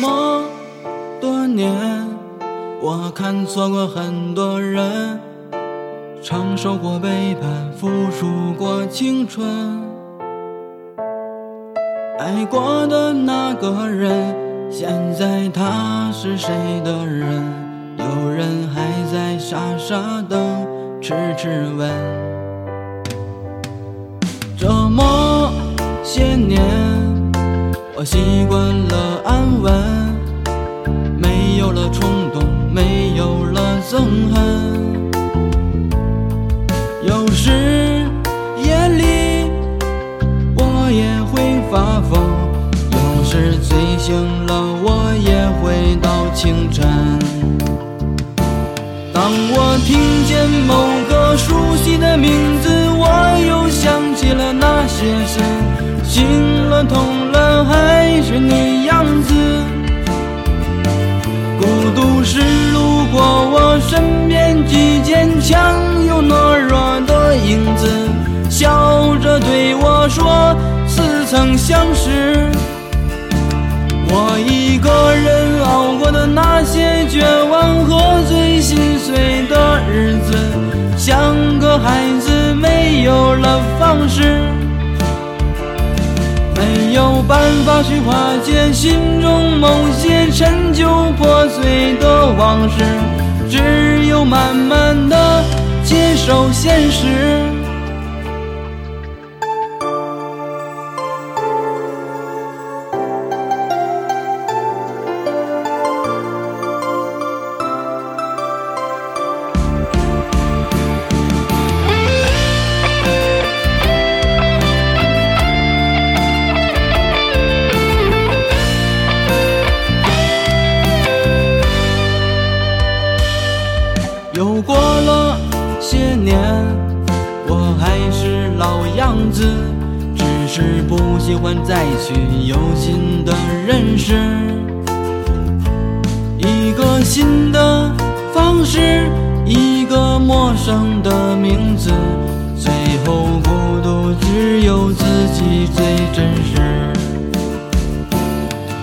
这么多年，我看错过很多人，承受过背叛，付出过青春。爱过的那个人，现在他是谁的人？有人还在傻傻等，痴痴问。这么些年，我习惯了。安稳，没有了冲动，没有了憎恨。有时夜里我也会发疯，有时醉醒了我也会到清晨。当我听见某个笑着对我说似曾相识。我一个人熬过的那些绝望和最心碎的日子，像个孩子没有了方式，没有办法去化解心中某些陈旧破碎的往事，只有慢慢的接受现实。还是老样子，只是不喜欢再去有新的认识，一个新的方式，一个陌生的名字，最后孤独只有自己最真实。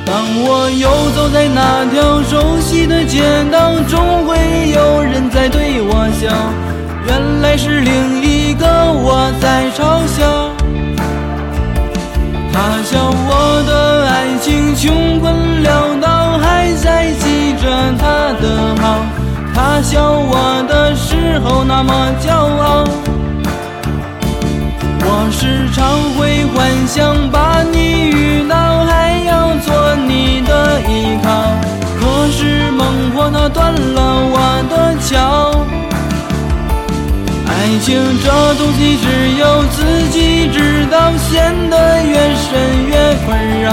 当我游走在那条熟悉的街道，总会是另一个我在嘲笑。他笑我的爱情穷困潦倒，还在记着他的好。他笑我的时候那么骄傲。我时常会幻想把你情这东西只有自己知道，陷得越深越困扰。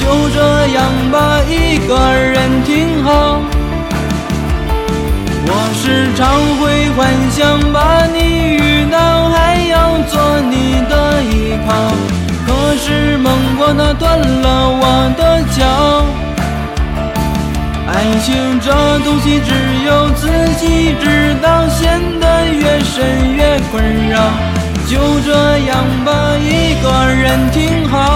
就这样吧，一个人挺好。我时常会幻想把你遇到，还要做你的依靠。可是梦过那断了我的脚。爱情这东西只只有自己知道，陷得越深越困扰。就这样吧，一个人挺好。